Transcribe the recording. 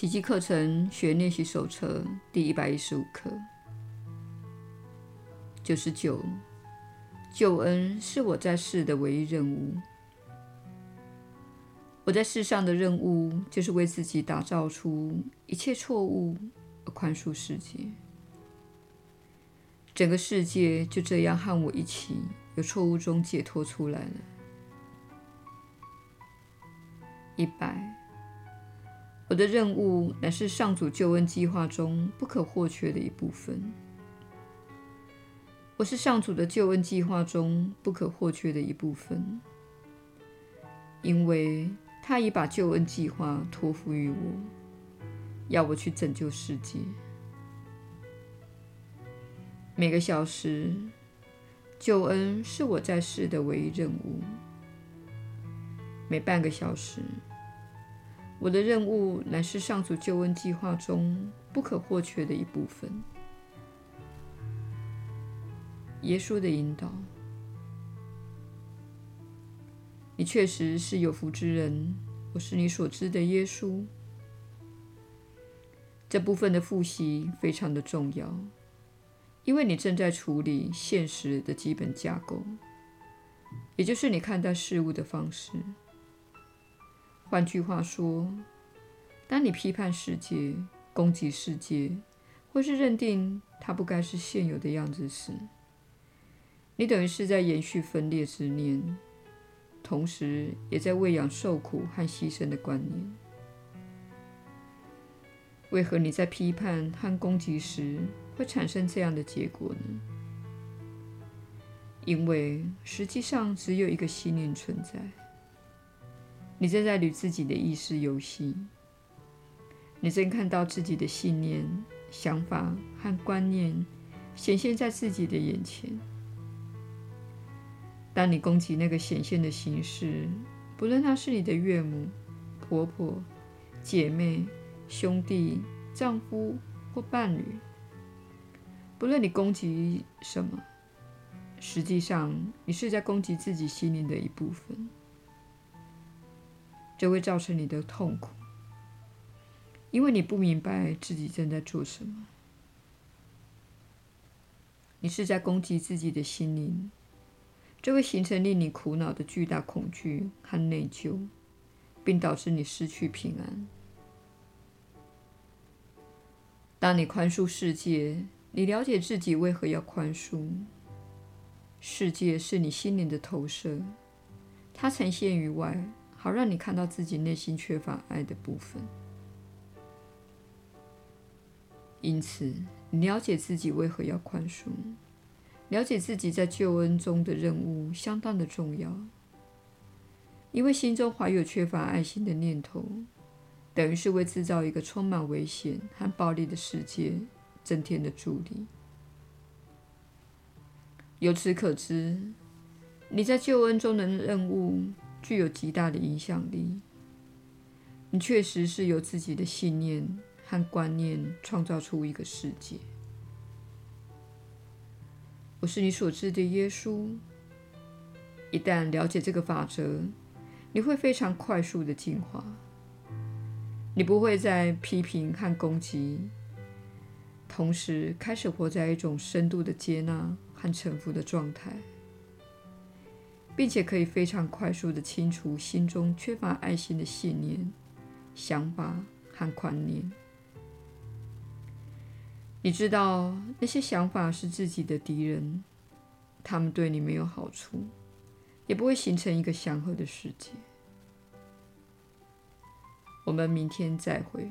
奇迹课程学练习手册第一百一十五课，九十九。救恩是我在世的唯一任务。我在世上的任务就是为自己打造出一切错误，而宽恕世界。整个世界就这样和我一起由错误中解脱出来了。一百，我的任务乃是上主救恩计划中不可或缺的一部分。我是上主的救恩计划中不可或缺的一部分，因为他已把救恩计划托付于我，要我去拯救世界。每个小时，救恩是我在世的唯一任务；每半个小时，我的任务乃是上主救恩计划中不可或缺的一部分。耶稣的引导，你确实是有福之人。我是你所知的耶稣。这部分的复习非常的重要，因为你正在处理现实的基本架构，也就是你看待事物的方式。换句话说，当你批判世界、攻击世界，或是认定它不该是现有的样子时，你等于是在延续分裂之念，同时也在喂养受苦和牺牲的观念。为何你在批判和攻击时会产生这样的结果呢？因为实际上只有一个信念存在，你正在与自己的意识游戏，你正看到自己的信念、想法和观念显现在自己的眼前。当你攻击那个显现的形式，不论他是你的岳母、婆婆、姐妹、兄弟、丈夫或伴侣，不论你攻击什么，实际上你是在攻击自己心灵的一部分，这会造成你的痛苦，因为你不明白自己正在做什么，你是在攻击自己的心灵。这会形成令你苦恼的巨大恐惧和内疚，并导致你失去平安。当你宽恕世界，你了解自己为何要宽恕。世界是你心灵的投射，它呈现于外，好让你看到自己内心缺乏爱的部分。因此，你了解自己为何要宽恕。了解自己在救恩中的任务相当的重要，因为心中怀有缺乏爱心的念头，等于是为制造一个充满危险和暴力的世界增添了助力。由此可知，你在救恩中的任务具有极大的影响力。你确实是由自己的信念和观念创造出一个世界。我是你所知的耶稣。一旦了解这个法则，你会非常快速地进化。你不会再批评和攻击，同时开始活在一种深度的接纳和臣服的状态，并且可以非常快速的清除心中缺乏爱心的信念、想法和观念。你知道那些想法是自己的敌人，他们对你没有好处，也不会形成一个祥和的世界。我们明天再会。